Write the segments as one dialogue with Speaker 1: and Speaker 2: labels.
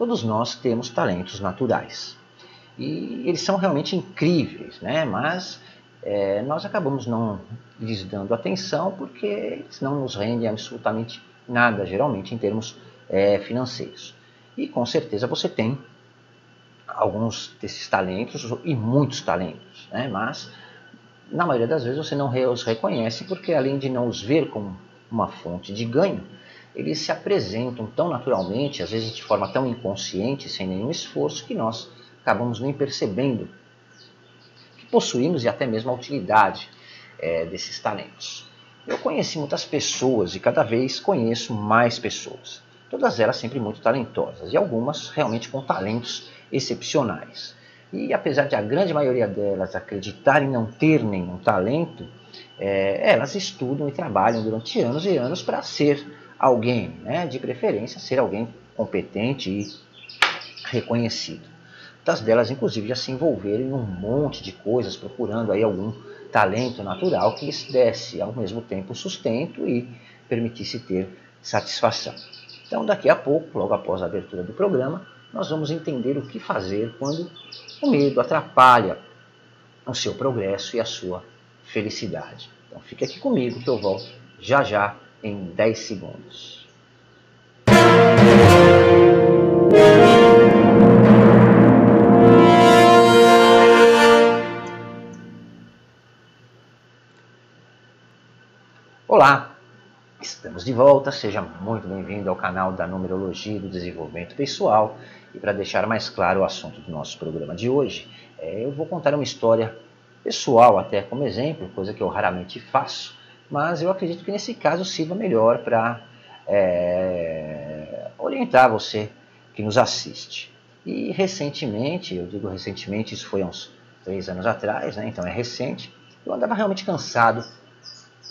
Speaker 1: Todos nós temos talentos naturais. E eles são realmente incríveis, né? mas é, nós acabamos não lhes dando atenção porque eles não nos rendem absolutamente nada, geralmente, em termos é, financeiros. E com certeza você tem alguns desses talentos e muitos talentos, né? mas na maioria das vezes você não os reconhece porque além de não os ver como uma fonte de ganho, eles se apresentam tão naturalmente, às vezes de forma tão inconsciente, sem nenhum esforço, que nós acabamos nem percebendo que possuímos e até mesmo a utilidade é, desses talentos. Eu conheci muitas pessoas e cada vez conheço mais pessoas. Todas elas sempre muito talentosas e algumas realmente com talentos excepcionais. E apesar de a grande maioria delas acreditarem não ter nenhum talento, é, elas estudam e trabalham durante anos e anos para ser alguém, né? de preferência ser alguém competente e reconhecido. Muitas delas, inclusive, já se envolveram em um monte de coisas, procurando aí algum talento natural que lhes desse ao mesmo tempo sustento e permitisse ter satisfação. Então, daqui a pouco, logo após a abertura do programa, nós vamos entender o que fazer quando o medo atrapalha o seu progresso e a sua felicidade. Então, fique aqui comigo que eu volto já já em 10 segundos. Olá, estamos de volta. Seja muito bem-vindo ao canal da Numerologia do Desenvolvimento Pessoal. E para deixar mais claro o assunto do nosso programa de hoje, é, eu vou contar uma história pessoal, até como exemplo, coisa que eu raramente faço, mas eu acredito que nesse caso sirva melhor para é, orientar você que nos assiste. E recentemente, eu digo recentemente, isso foi uns três anos atrás, né, então é recente, eu andava realmente cansado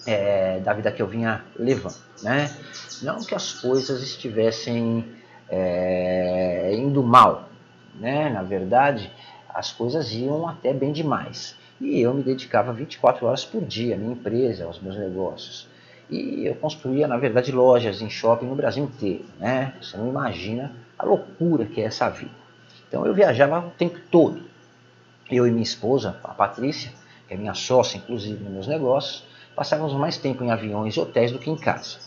Speaker 1: é, da vida que eu vinha levando. Né? Não que as coisas estivessem é, indo mal, né? na verdade as coisas iam até bem demais. E eu me dedicava 24 horas por dia à minha empresa, aos meus negócios. E eu construía, na verdade, lojas em shopping no Brasil inteiro. Né? Você não imagina a loucura que é essa vida. Então eu viajava o tempo todo. Eu e minha esposa, a Patrícia, que é minha sócia, inclusive, nos meus negócios, passávamos mais tempo em aviões e hotéis do que em casa.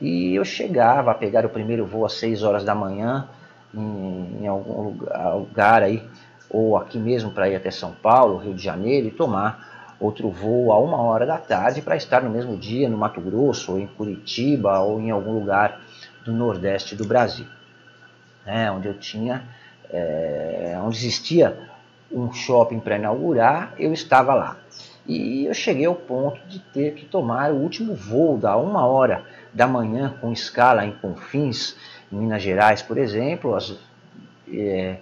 Speaker 1: E eu chegava a pegar o primeiro voo às 6 horas da manhã em, em algum lugar, lugar aí, ou aqui mesmo para ir até São Paulo, Rio de Janeiro, e tomar outro voo a uma hora da tarde para estar no mesmo dia no Mato Grosso, ou em Curitiba, ou em algum lugar do Nordeste do Brasil, né, onde eu tinha, é, onde existia um shopping para inaugurar, eu estava lá. E eu cheguei ao ponto de ter que tomar o último voo da uma hora da manhã com escala em Confins, em Minas Gerais, por exemplo, as, é,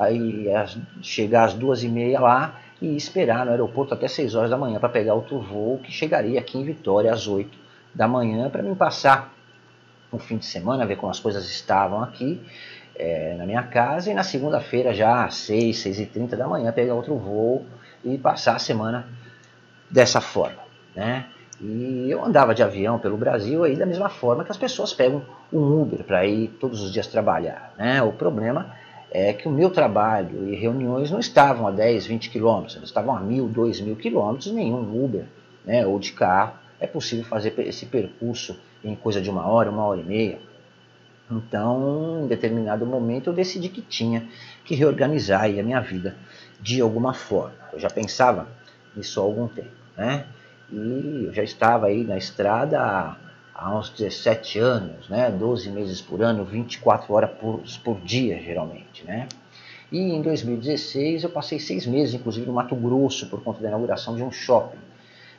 Speaker 1: aí as, chegar às duas e meia lá e esperar no aeroporto até seis horas da manhã para pegar outro voo que chegaria aqui em Vitória às oito da manhã para me passar um fim de semana, ver como as coisas estavam aqui é, na minha casa e na segunda-feira já às seis, seis e trinta da manhã pegar outro voo e passar a semana dessa forma. Né? E eu andava de avião pelo Brasil aí da mesma forma que as pessoas pegam um Uber para ir todos os dias trabalhar. Né? O problema é que o meu trabalho e reuniões não estavam a 10, 20 quilômetros, eles estavam a mil, dois mil quilômetros, nenhum Uber né, ou de carro é possível fazer esse percurso em coisa de uma hora, uma hora e meia. Então, em determinado momento, eu decidi que tinha que reorganizar a minha vida de alguma forma. Eu já pensava nisso há algum tempo né? E eu já estava aí na estrada há, uns 17 anos, né? 12 meses por ano, 24 horas por, por dia, geralmente, né? E em 2016 eu passei seis meses, inclusive, no Mato Grosso, por conta da inauguração de um shopping.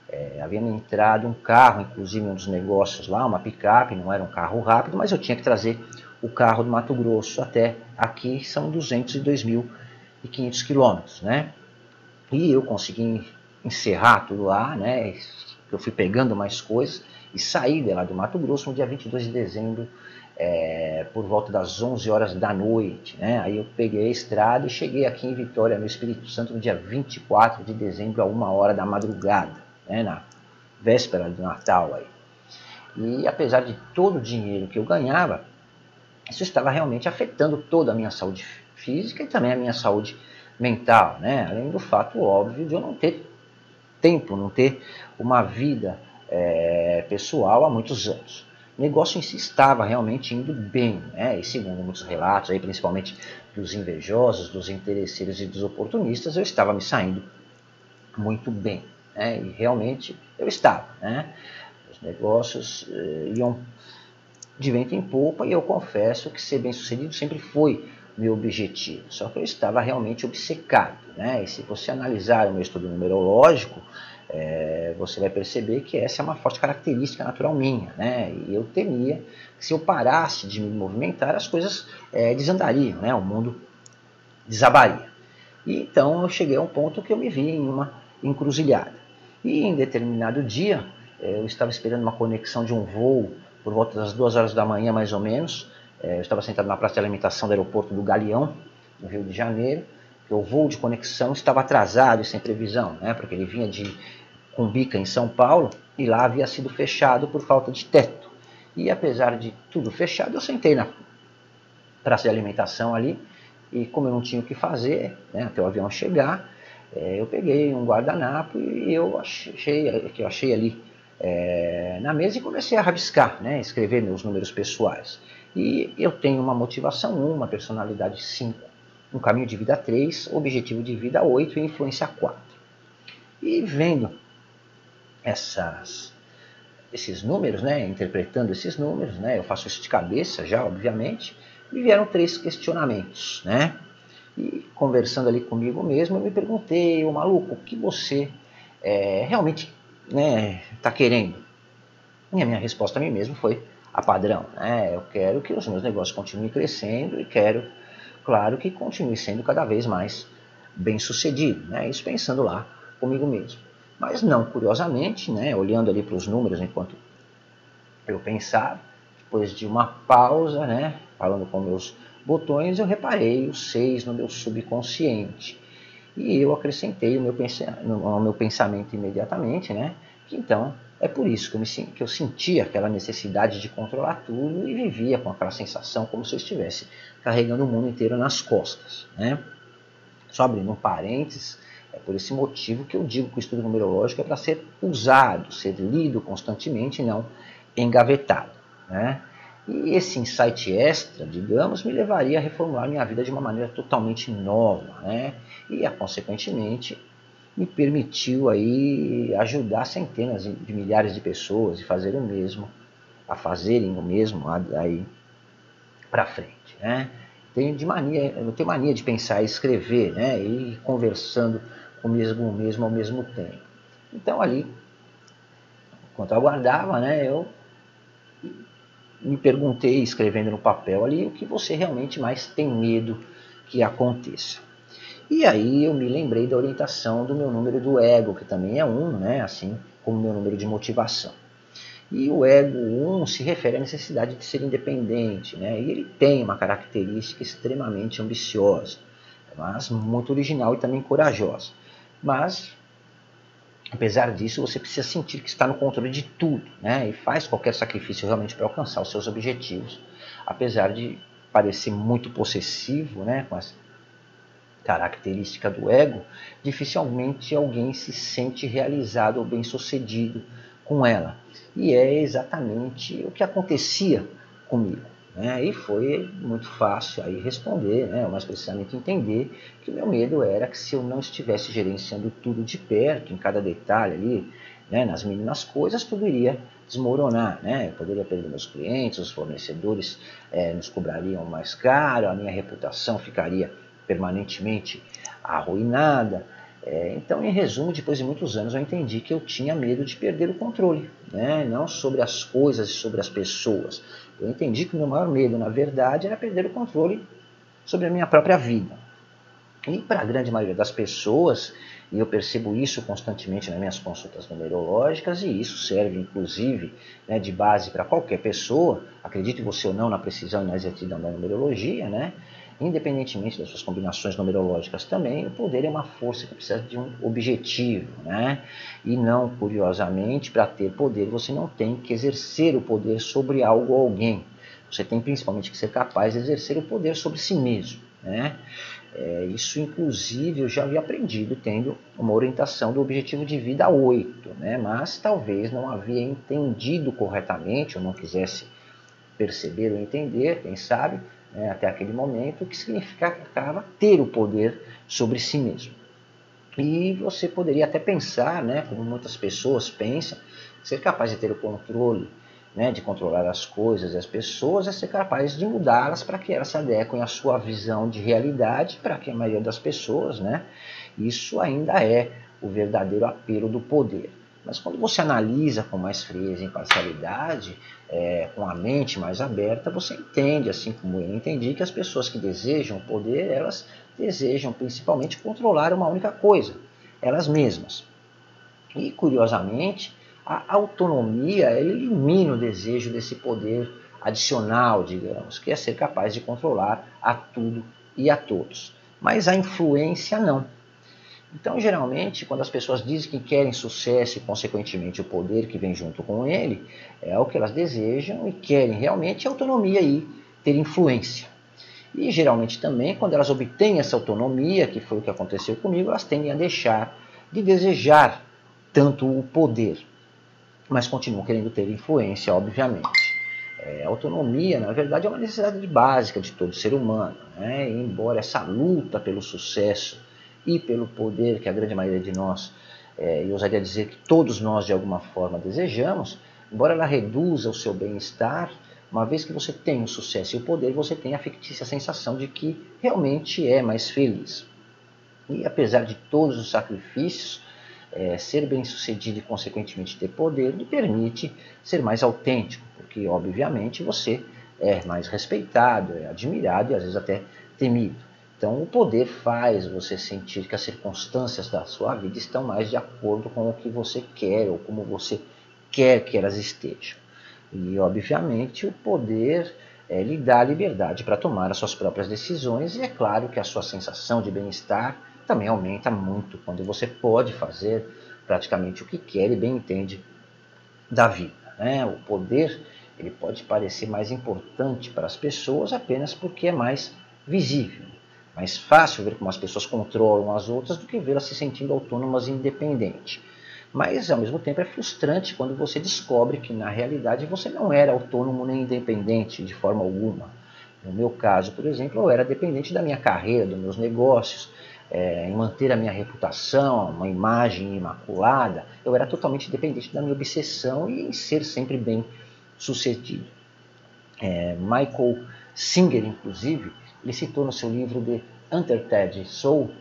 Speaker 1: É, havia entrado um carro, inclusive um dos negócios lá, uma picape, não era um carro rápido, mas eu tinha que trazer o carro do Mato Grosso até aqui, são 202.500 quilômetros, né? E eu consegui encerrar tudo lá, né? Eu fui pegando mais coisas e saí de lá do Mato Grosso no dia 22 de dezembro, é, por volta das 11 horas da noite, né? Aí eu peguei a estrada e cheguei aqui em Vitória, no Espírito Santo, no dia 24 de dezembro, a uma hora da madrugada, né? Na véspera do Natal aí. E apesar de todo o dinheiro que eu ganhava, isso estava realmente afetando toda a minha saúde física e também a minha saúde mental, né? além do fato óbvio de eu não ter tempo, não ter uma vida é, pessoal há muitos anos. O negócio em si estava realmente indo bem, né? e segundo muitos relatos, aí, principalmente dos invejosos, dos interesseiros e dos oportunistas, eu estava me saindo muito bem. Né? E realmente eu estava. Né? Os negócios eh, iam de vento em polpa e eu confesso que ser bem sucedido sempre foi meu objetivo. Só que eu estava realmente obcecado. Né? E se você analisar o meu estudo numerológico, é, você vai perceber que essa é uma forte característica natural minha. Né? E eu temia que se eu parasse de me movimentar, as coisas é, desandariam, né? o mundo desabaria. E então eu cheguei a um ponto que eu me vi em uma encruzilhada. E em determinado dia, é, eu estava esperando uma conexão de um voo por volta das duas horas da manhã, mais ou menos. É, eu estava sentado na praça de alimentação do aeroporto do Galeão, no Rio de Janeiro. O voo de conexão estava atrasado e sem previsão, né, porque ele vinha de Cumbica, em São Paulo, e lá havia sido fechado por falta de teto. E apesar de tudo fechado, eu sentei na praça de alimentação ali, e como eu não tinha o que fazer, né, até o avião chegar, é, eu peguei um guardanapo e eu achei, que eu achei ali é, na mesa e comecei a rabiscar, né, escrever meus números pessoais. E eu tenho uma motivação 1, uma personalidade 5, um caminho de vida 3, objetivo de vida 8 e influência 4. E vendo essas, esses números, né, interpretando esses números, né, eu faço isso de cabeça já, obviamente, me vieram três questionamentos, né? E conversando ali comigo mesmo, eu me perguntei, o maluco, o que você é, realmente né, tá querendo? E a minha resposta a mim mesmo foi a padrão. Né? Eu quero que os meus negócios continuem crescendo e quero, claro, que continue sendo cada vez mais bem sucedido. Né? Isso pensando lá comigo mesmo. Mas não, curiosamente, né, olhando ali para os números enquanto eu pensava, depois de uma pausa, né, falando com meus botões, eu reparei os seis no meu subconsciente. E eu acrescentei o meu, ao meu pensamento imediatamente, né, que então é por isso que eu, me, que eu sentia aquela necessidade de controlar tudo e vivia com aquela sensação como se eu estivesse carregando o mundo inteiro nas costas. Né? Só abrindo um parênteses, é por esse motivo que eu digo que o estudo numerológico é para ser usado, ser lido constantemente, não engavetado. Né? E esse insight extra, digamos, me levaria a reformular minha vida de uma maneira totalmente nova, né? E, consequentemente, me permitiu aí ajudar centenas de milhares de pessoas e fazer o mesmo, a fazerem o mesmo aí para frente, né? Tenho de mania, eu tenho mania de pensar e escrever, né? E conversando comigo mesmo ao mesmo tempo. Então ali, enquanto eu aguardava, né, eu me perguntei, escrevendo no papel ali, o que você realmente mais tem medo que aconteça. E aí eu me lembrei da orientação do meu número do ego, que também é um, né, assim como meu número de motivação. E o ego 1 um, se refere à necessidade de ser independente, né? E ele tem uma característica extremamente ambiciosa, mas muito original e também corajosa. Mas, apesar disso, você precisa sentir que está no controle de tudo, né? E faz qualquer sacrifício realmente para alcançar os seus objetivos, apesar de parecer muito possessivo, né? Com essa característica do ego, dificilmente alguém se sente realizado ou bem-sucedido com ela. E é exatamente o que acontecia comigo. Né? E foi muito fácil aí responder, né? mais precisamente entender que o meu medo era que se eu não estivesse gerenciando tudo de perto, em cada detalhe ali, né? nas mínimas coisas, tudo iria desmoronar. Né? Eu poderia perder meus clientes, os fornecedores é, nos cobrariam mais caro, a minha reputação ficaria permanentemente arruinada. É, então, em resumo, depois de muitos anos, eu entendi que eu tinha medo de perder o controle, né? não sobre as coisas e sobre as pessoas. Eu entendi que o meu maior medo, na verdade, era perder o controle sobre a minha própria vida. E para a grande maioria das pessoas, e eu percebo isso constantemente nas minhas consultas numerológicas, e isso serve inclusive né, de base para qualquer pessoa, acredite você ou não na precisão e na exatidão da numerologia, né? Independentemente das suas combinações numerológicas também, o poder é uma força que precisa de um objetivo, né? E não, curiosamente, para ter poder você não tem que exercer o poder sobre algo ou alguém. Você tem principalmente que ser capaz de exercer o poder sobre si mesmo. Né? É, isso, inclusive, eu já havia aprendido tendo uma orientação do objetivo de vida 8, né? mas talvez não havia entendido corretamente, ou não quisesse perceber ou entender, quem sabe, né, até aquele momento, que significava ter o poder sobre si mesmo. E você poderia até pensar, né, como muitas pessoas pensam, ser capaz de ter o controle, né, de controlar as coisas e as pessoas, é ser capaz de mudá-las para que elas se adequem à sua visão de realidade, para que a maioria das pessoas, né, isso ainda é o verdadeiro apelo do poder. Mas quando você analisa com mais frieza e imparcialidade, é, com a mente mais aberta, você entende, assim como eu entendi, que as pessoas que desejam poder, elas desejam principalmente controlar uma única coisa, elas mesmas. E curiosamente, a autonomia elimina o desejo desse poder adicional, digamos, que é ser capaz de controlar a tudo e a todos. Mas a influência não. Então, geralmente, quando as pessoas dizem que querem sucesso e, consequentemente, o poder que vem junto com ele, é o que elas desejam e querem realmente autonomia e ter influência. E, geralmente, também, quando elas obtêm essa autonomia, que foi o que aconteceu comigo, elas tendem a deixar de desejar tanto o poder, mas continuam querendo ter influência, obviamente. É, autonomia, na verdade, é uma necessidade básica de todo ser humano. Né? Embora essa luta pelo sucesso e pelo poder que a grande maioria de nós, é, eu ousaria dizer que todos nós de alguma forma desejamos, embora ela reduza o seu bem-estar, uma vez que você tem o sucesso e o poder, você tem a fictícia sensação de que realmente é mais feliz. E apesar de todos os sacrifícios, é, ser bem sucedido e consequentemente ter poder lhe permite ser mais autêntico, porque obviamente você é mais respeitado, é admirado e às vezes até temido. Então, o poder faz você sentir que as circunstâncias da sua vida estão mais de acordo com o que você quer ou como você quer que elas estejam. E, obviamente, o poder é, lhe dá liberdade para tomar as suas próprias decisões, e é claro que a sua sensação de bem-estar também aumenta muito quando você pode fazer praticamente o que quer e bem entende da vida. Né? O poder ele pode parecer mais importante para as pessoas apenas porque é mais visível mais fácil ver como as pessoas controlam as outras do que vê-las se sentindo autônomas e independentes. Mas, ao mesmo tempo, é frustrante quando você descobre que, na realidade, você não era autônomo nem independente de forma alguma. No meu caso, por exemplo, eu era dependente da minha carreira, dos meus negócios, é, em manter a minha reputação, uma imagem imaculada. Eu era totalmente dependente da minha obsessão e em ser sempre bem sucedido. É, Michael Singer, inclusive, ele citou no seu livro The Untethered Soul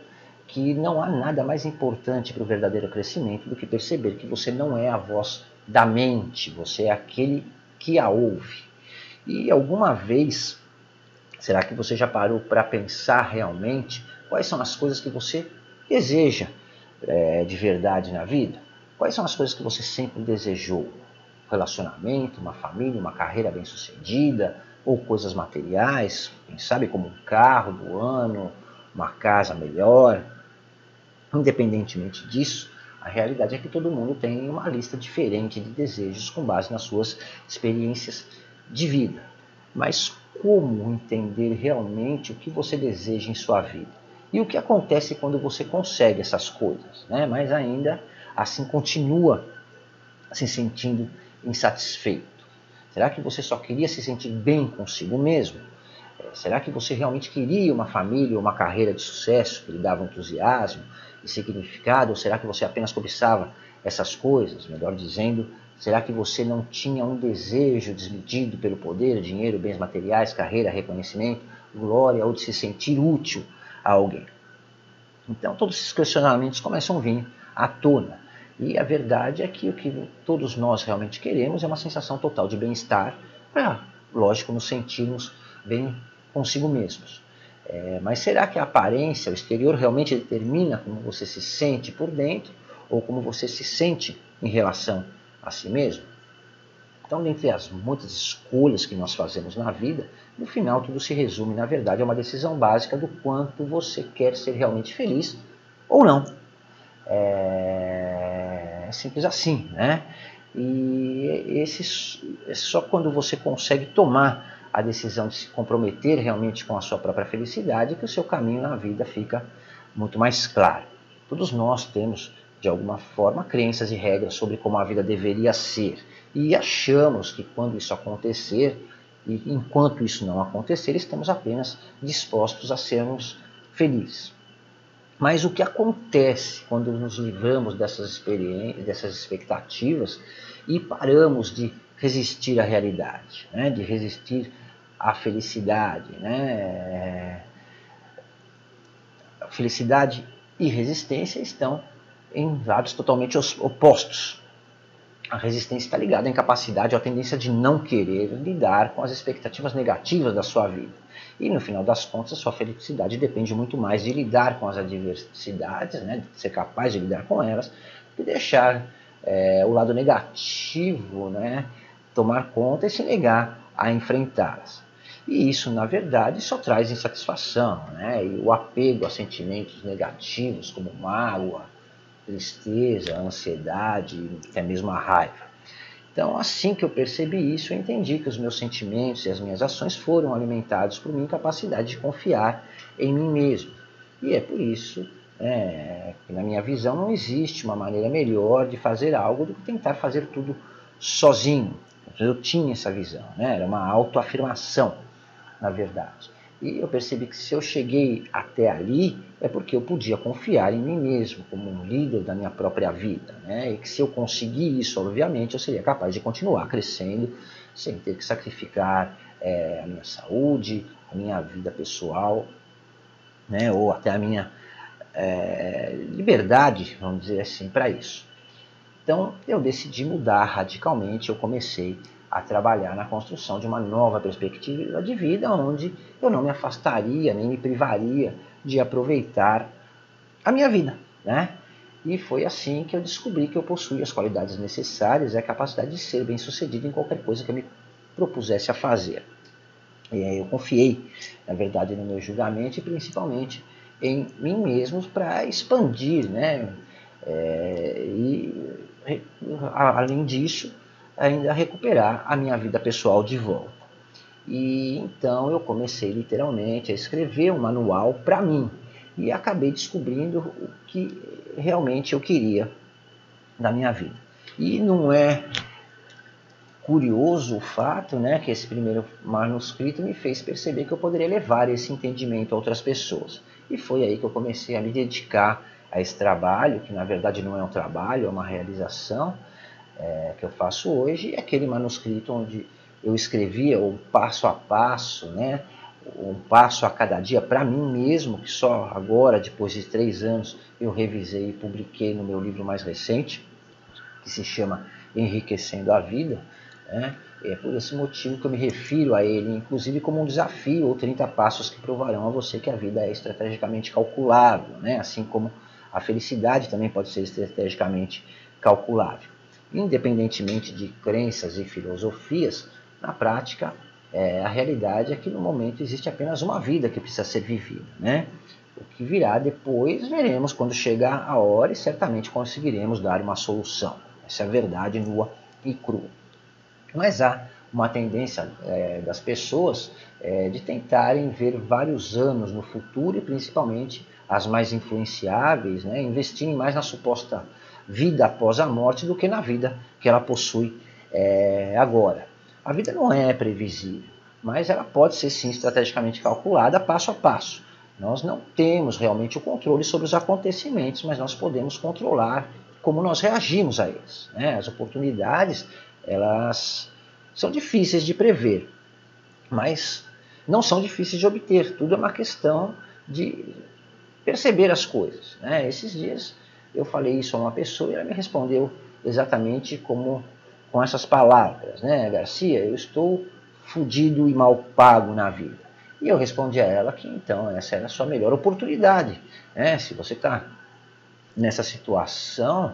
Speaker 1: que não há nada mais importante para o verdadeiro crescimento do que perceber que você não é a voz da mente, você é aquele que a ouve. E alguma vez, será que você já parou para pensar realmente quais são as coisas que você deseja é, de verdade na vida? Quais são as coisas que você sempre desejou? Relacionamento, uma família, uma carreira bem-sucedida, ou coisas materiais, quem sabe como um carro do ano, uma casa melhor. Independentemente disso, a realidade é que todo mundo tem uma lista diferente de desejos com base nas suas experiências de vida. Mas como entender realmente o que você deseja em sua vida? E o que acontece quando você consegue essas coisas? Né? Mas ainda assim continua se sentindo insatisfeito. Será que você só queria se sentir bem consigo mesmo? É, será que você realmente queria uma família, uma carreira de sucesso que lhe dava entusiasmo e significado? Ou será que você apenas cobiçava essas coisas? Melhor dizendo, será que você não tinha um desejo desmedido pelo poder, dinheiro, bens materiais, carreira, reconhecimento, glória ou de se sentir útil a alguém? Então, todos esses questionamentos começam a vir à tona. E a verdade é que o que todos nós realmente queremos é uma sensação total de bem-estar, para, lógico, nos sentirmos bem consigo mesmos. É, mas será que a aparência, o exterior, realmente determina como você se sente por dentro ou como você se sente em relação a si mesmo? Então, dentre as muitas escolhas que nós fazemos na vida, no final tudo se resume, na verdade, a uma decisão básica do quanto você quer ser realmente feliz ou não. É simples assim, né? E esse, é só quando você consegue tomar a decisão de se comprometer realmente com a sua própria felicidade, que o seu caminho na vida fica muito mais claro. Todos nós temos, de alguma forma, crenças e regras sobre como a vida deveria ser. E achamos que quando isso acontecer, e enquanto isso não acontecer, estamos apenas dispostos a sermos felizes. Mas o que acontece quando nos livramos dessas experiências, dessas expectativas e paramos de resistir à realidade, né? de resistir à felicidade. Né? Felicidade e resistência estão em lados totalmente opostos. A resistência está ligada à incapacidade ou à tendência de não querer lidar com as expectativas negativas da sua vida. E no final das contas, a sua felicidade depende muito mais de lidar com as adversidades, né, de ser capaz de lidar com elas, que deixar é, o lado negativo né, tomar conta e se negar a enfrentá-las. E isso, na verdade, só traz insatisfação, né? E o apego a sentimentos negativos como mágoa, tristeza, ansiedade, até mesmo a raiva. Então, assim que eu percebi isso, eu entendi que os meus sentimentos e as minhas ações foram alimentados por minha capacidade de confiar em mim mesmo. E é por isso é, que, na minha visão, não existe uma maneira melhor de fazer algo do que tentar fazer tudo sozinho. Eu tinha essa visão, né? era uma autoafirmação, na verdade. E eu percebi que se eu cheguei até ali, é porque eu podia confiar em mim mesmo, como um líder da minha própria vida. Né? E que se eu conseguir isso, obviamente, eu seria capaz de continuar crescendo sem ter que sacrificar é, a minha saúde, a minha vida pessoal, né? ou até a minha é, liberdade, vamos dizer assim, para isso. Então eu decidi mudar radicalmente, eu comecei a trabalhar na construção de uma nova perspectiva de vida, onde eu não me afastaria, nem me privaria de aproveitar a minha vida, né? E foi assim que eu descobri que eu possuía as qualidades necessárias e a capacidade de ser bem sucedido em qualquer coisa que eu me propusesse a fazer. E aí eu confiei, na verdade, no meu julgamento e principalmente em mim mesmo para expandir, né? É, e além disso, ainda recuperar a minha vida pessoal de volta. E então eu comecei literalmente a escrever um manual para mim e acabei descobrindo o que realmente eu queria da minha vida. E não é curioso o fato né, que esse primeiro manuscrito me fez perceber que eu poderia levar esse entendimento a outras pessoas. E foi aí que eu comecei a me dedicar a esse trabalho, que na verdade não é um trabalho, é uma realização é, que eu faço hoje, é aquele manuscrito onde eu escrevia o passo a passo, né, um passo a cada dia para mim mesmo, que só agora, depois de três anos, eu revisei e publiquei no meu livro mais recente, que se chama Enriquecendo a Vida. Né? É por esse motivo que eu me refiro a ele, inclusive como um desafio, ou 30 passos que provarão a você que a vida é estrategicamente calculável, né? assim como a felicidade também pode ser estrategicamente calculável. Independentemente de crenças e filosofias, na prática, é, a realidade é que no momento existe apenas uma vida que precisa ser vivida. Né? O que virá depois veremos quando chegar a hora e certamente conseguiremos dar uma solução. Essa é a verdade nua e crua. Mas há uma tendência é, das pessoas é, de tentarem ver vários anos no futuro e principalmente as mais influenciáveis, né, investirem mais na suposta vida após a morte do que na vida que ela possui é, agora. A vida não é previsível, mas ela pode ser sim estrategicamente calculada passo a passo. Nós não temos realmente o controle sobre os acontecimentos, mas nós podemos controlar como nós reagimos a eles. Né? As oportunidades, elas são difíceis de prever, mas não são difíceis de obter. Tudo é uma questão de perceber as coisas. Né? Esses dias eu falei isso a uma pessoa e ela me respondeu exatamente como com essas palavras, né, Garcia? Eu estou fudido e mal pago na vida. E eu respondi a ela que então essa era a sua melhor oportunidade. Né? Se você está nessa situação,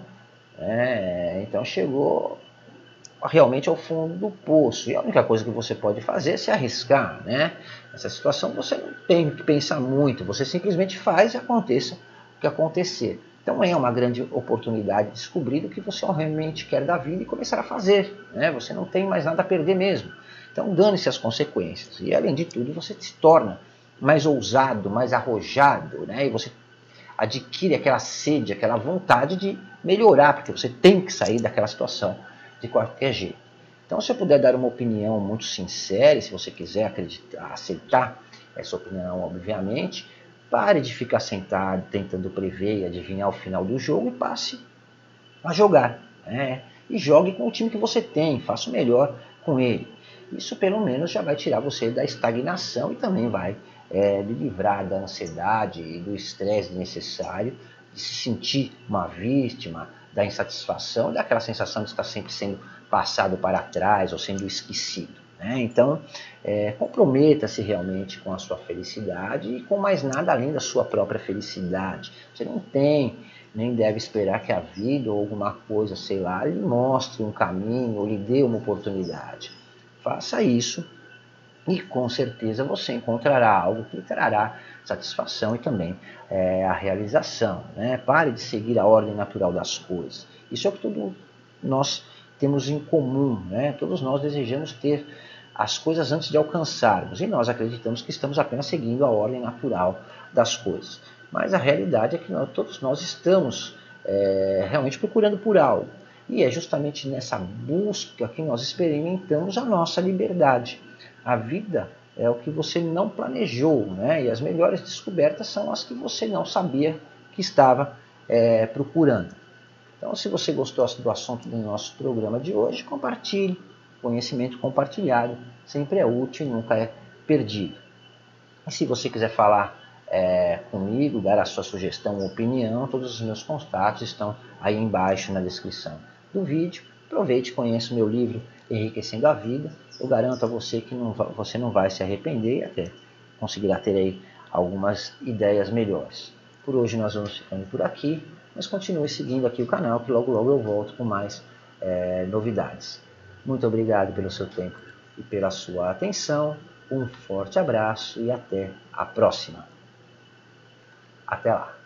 Speaker 1: é, então chegou realmente ao fundo do poço. E a única coisa que você pode fazer é se arriscar. Né? Nessa situação você não tem que pensar muito, você simplesmente faz e aconteça o que acontecer. Então é uma grande oportunidade de descobrir o que você realmente quer da vida e começar a fazer. Né? Você não tem mais nada a perder mesmo. Então dane-se as consequências. E além de tudo, você se torna mais ousado, mais arrojado, né? E você adquire aquela sede, aquela vontade de melhorar, porque você tem que sair daquela situação de qualquer jeito. Então, se eu puder dar uma opinião muito sincera, e se você quiser acreditar, aceitar essa opinião, obviamente, pare de ficar sentado tentando prever e adivinhar o final do jogo e passe a jogar. Né? E jogue com o time que você tem, faça o melhor com ele. Isso pelo menos já vai tirar você da estagnação e também vai é, livrar da ansiedade e do estresse necessário de se sentir uma vítima, da insatisfação, daquela sensação de estar sempre sendo passado para trás ou sendo esquecido. Né? Então, é, comprometa-se realmente com a sua felicidade e com mais nada além da sua própria felicidade. Você não tem nem deve esperar que a vida ou alguma coisa, sei lá, lhe mostre um caminho ou lhe dê uma oportunidade. Faça isso e com certeza você encontrará algo que lhe trará satisfação e também é, a realização. Né? Pare de seguir a ordem natural das coisas. Isso é o que todos nós temos em comum. Né? Todos nós desejamos ter as coisas antes de alcançarmos e nós acreditamos que estamos apenas seguindo a ordem natural das coisas. Mas a realidade é que nós, todos nós estamos é, realmente procurando por algo. E é justamente nessa busca que nós experimentamos a nossa liberdade. A vida é o que você não planejou, né? E as melhores descobertas são as que você não sabia que estava é, procurando. Então, se você gostou do assunto do nosso programa de hoje, compartilhe. Conhecimento compartilhado sempre é útil e nunca é perdido. E se você quiser falar é, comigo, dar a sua sugestão ou opinião, todos os meus contatos estão aí embaixo na descrição do vídeo. Aproveite e conheça o meu livro Enriquecendo a Vida eu garanto a você que não, você não vai se arrepender e até conseguirá ter aí algumas ideias melhores. Por hoje nós vamos ficando por aqui, mas continue seguindo aqui o canal que logo logo eu volto com mais é, novidades. Muito obrigado pelo seu tempo e pela sua atenção. Um forte abraço e até a próxima. Até lá!